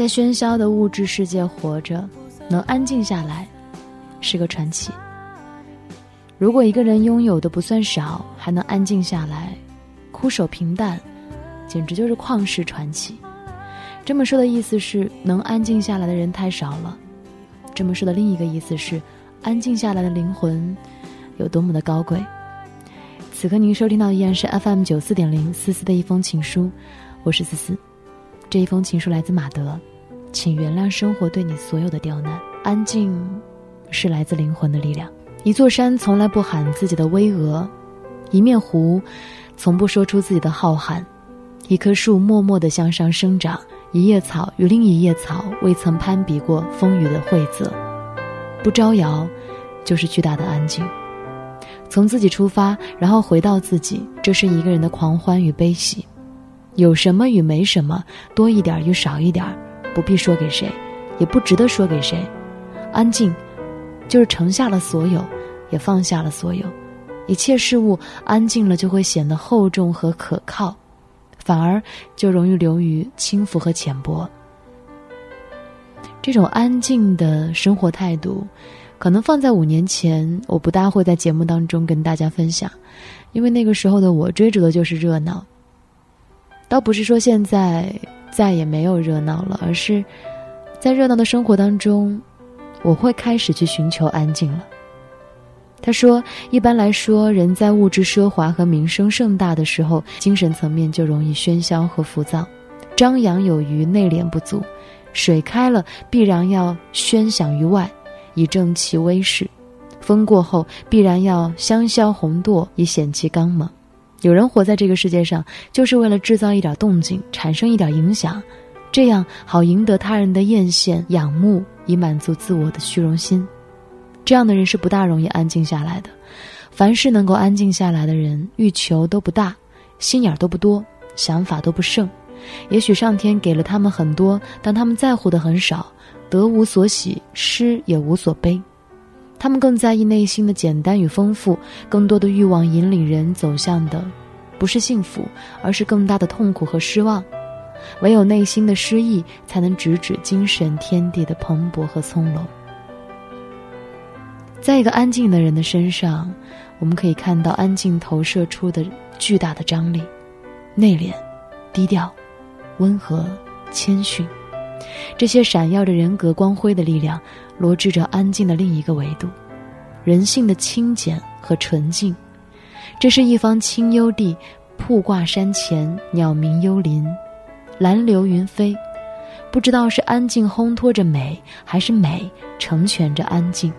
在喧嚣的物质世界活着，能安静下来，是个传奇。如果一个人拥有的不算少，还能安静下来，枯守平淡，简直就是旷世传奇。这么说的意思是，能安静下来的人太少了。这么说的另一个意思是，安静下来的灵魂有多么的高贵。此刻您收听到的依然是 FM 九四点零思思的一封情书，我是思思。这一封情书来自马德。请原谅生活对你所有的刁难。安静，是来自灵魂的力量。一座山从来不喊自己的巍峨，一面湖，从不说出自己的浩瀚。一棵树默默地向上生长，一叶草与另一叶草未曾攀比过风雨的惠泽。不招摇，就是巨大的安静。从自己出发，然后回到自己，这是一个人的狂欢与悲喜。有什么与没什么，多一点与少一点儿。不必说给谁，也不值得说给谁。安静，就是承下了所有，也放下了所有。一切事物安静了，就会显得厚重和可靠，反而就容易流于轻浮和浅薄。这种安静的生活态度，可能放在五年前，我不大会在节目当中跟大家分享，因为那个时候的我追逐的就是热闹。倒不是说现在。再也没有热闹了，而是在热闹的生活当中，我会开始去寻求安静了。他说：“一般来说，人在物质奢华和名声盛大的时候，精神层面就容易喧嚣和浮躁，张扬有余，内敛不足。水开了，必然要喧响于外，以正其威势；风过后，必然要香消红堕，以显其刚猛。”有人活在这个世界上，就是为了制造一点动静，产生一点影响，这样好赢得他人的艳羡、仰慕，以满足自我的虚荣心。这样的人是不大容易安静下来的。凡是能够安静下来的人，欲求都不大，心眼都不多，想法都不盛。也许上天给了他们很多，但他们在乎的很少，得无所喜，失也无所悲。他们更在意内心的简单与丰富，更多的欲望引领人走向的，不是幸福，而是更大的痛苦和失望。唯有内心的失意，才能直指精神天地的蓬勃和从容。在一个安静的人的身上，我们可以看到安静投射出的巨大的张力，内敛、低调、温和、谦逊。这些闪耀着人格光辉的力量，罗织着安静的另一个维度，人性的清简和纯净。这是一方清幽地，瀑挂山前，鸟鸣幽林，蓝流云飞。不知道是安静烘托着美，还是美成全着安静。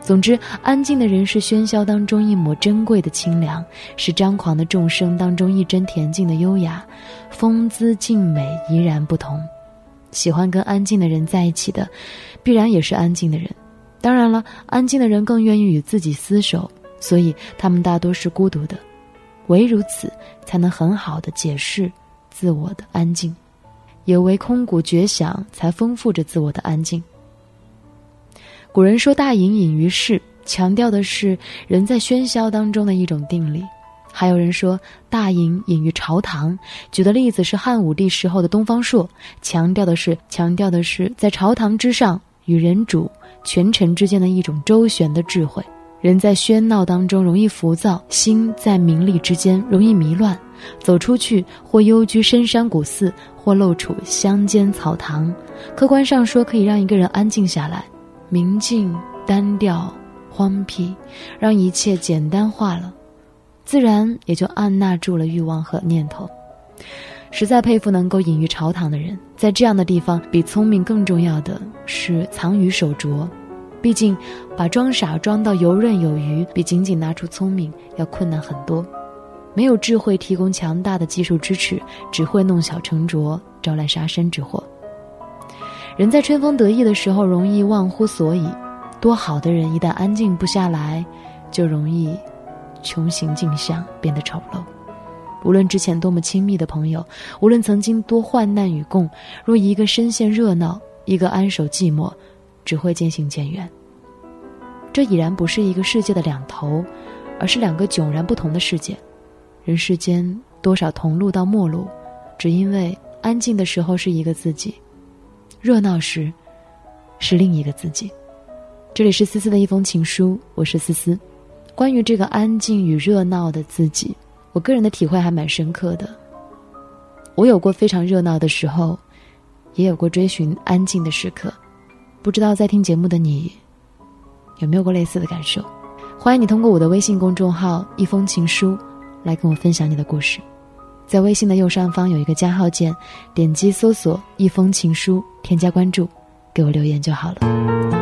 总之，安静的人是喧嚣当中一抹珍贵的清凉，是张狂的众生当中一针恬静的优雅，风姿静美怡然不同。喜欢跟安静的人在一起的，必然也是安静的人。当然了，安静的人更愿意与自己厮守，所以他们大多是孤独的。唯如此，才能很好的解释自我的安静，也唯空谷绝响，才丰富着自我的安静。古人说：“大隐隐于市”，强调的是人在喧嚣当中的一种定力。还有人说“大隐隐于朝堂”，举的例子是汉武帝时候的东方朔，强调的是强调的是在朝堂之上与人主、权臣之间的一种周旋的智慧。人在喧闹当中容易浮躁，心在名利之间容易迷乱。走出去，或幽居深山古寺，或露处乡间草堂。客观上说，可以让一个人安静下来，明净、单调、荒僻，让一切简单化了。自然也就按捺住了欲望和念头。实在佩服能够隐于朝堂的人，在这样的地方，比聪明更重要的是藏于手拙。毕竟，把装傻装到游刃有余，比仅仅拿出聪明要困难很多。没有智慧提供强大的技术支持，只会弄巧成拙，招来杀身之祸。人在春风得意的时候，容易忘乎所以；多好的人，一旦安静不下来，就容易穷形尽相，变得丑陋。无论之前多么亲密的朋友，无论曾经多患难与共，若一个深陷热闹，一个安守寂寞，只会渐行渐远。这已然不是一个世界的两头，而是两个迥然不同的世界。人世间多少同路到陌路，只因为安静的时候是一个自己，热闹时是另一个自己。这里是思思的一封情书，我是思思。关于这个安静与热闹的自己。我个人的体会还蛮深刻的。我有过非常热闹的时候，也有过追寻安静的时刻。不知道在听节目的你，有没有过类似的感受？欢迎你通过我的微信公众号“一封情书”来跟我分享你的故事。在微信的右上方有一个加号键，点击搜索“一封情书”，添加关注，给我留言就好了。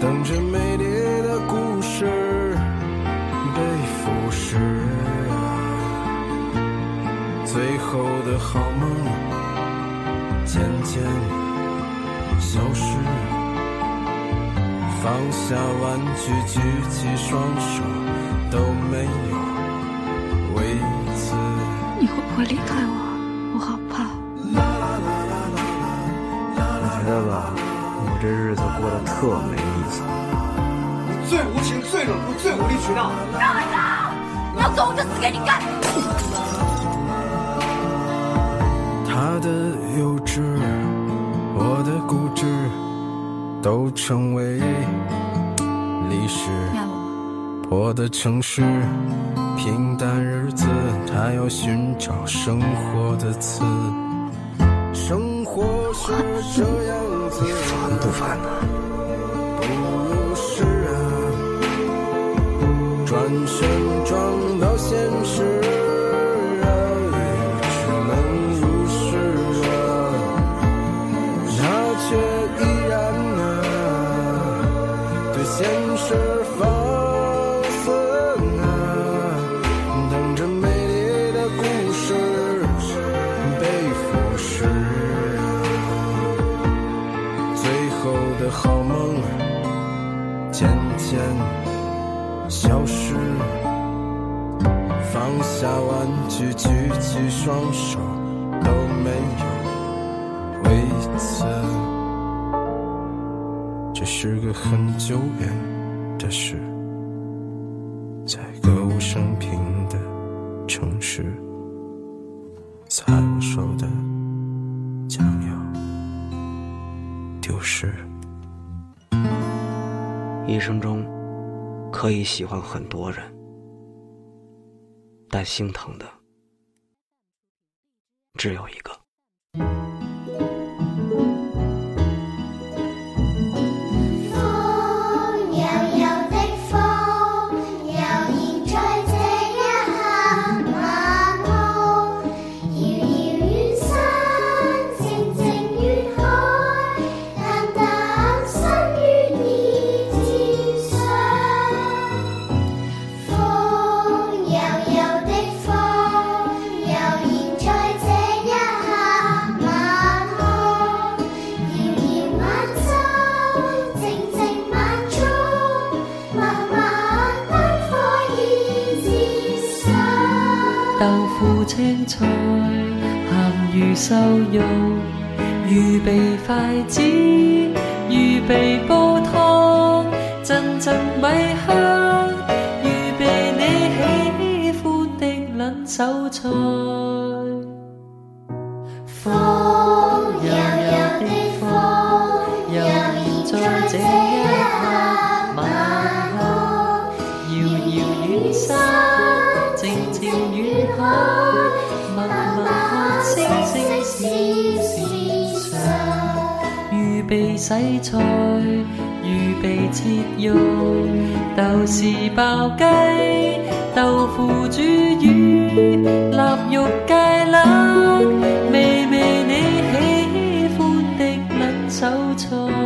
等着美丽的故事被腐蚀，最后的好梦渐渐消失。放下玩具，举起双手，都没有为此。你会不会离开我？我好怕。我觉得吧。这日子过得特没意思。你最无情、最冷酷、最无理取闹。让开！你要走，我就死给你看。他的幼稚，我的固执，都成为历史。我的城市，平淡日子，他要寻找生活的词。生活是这样子，不烦呢？不如是啊，转身撞到现实玩具，举起双手，都没有为此。这是个很久远的事，在歌舞升平的城市，在我手的将要丢失。一生中。可以喜欢很多人，但心疼的只有一个。豆腐青菜，咸鱼瘦肉，预备筷子，预备煲汤，阵阵米香，预备你喜欢的冷手菜。洗菜，预备切肉，豆豉爆鸡，豆腐煮鱼，腊肉芥辣，味味你喜欢的撚手菜。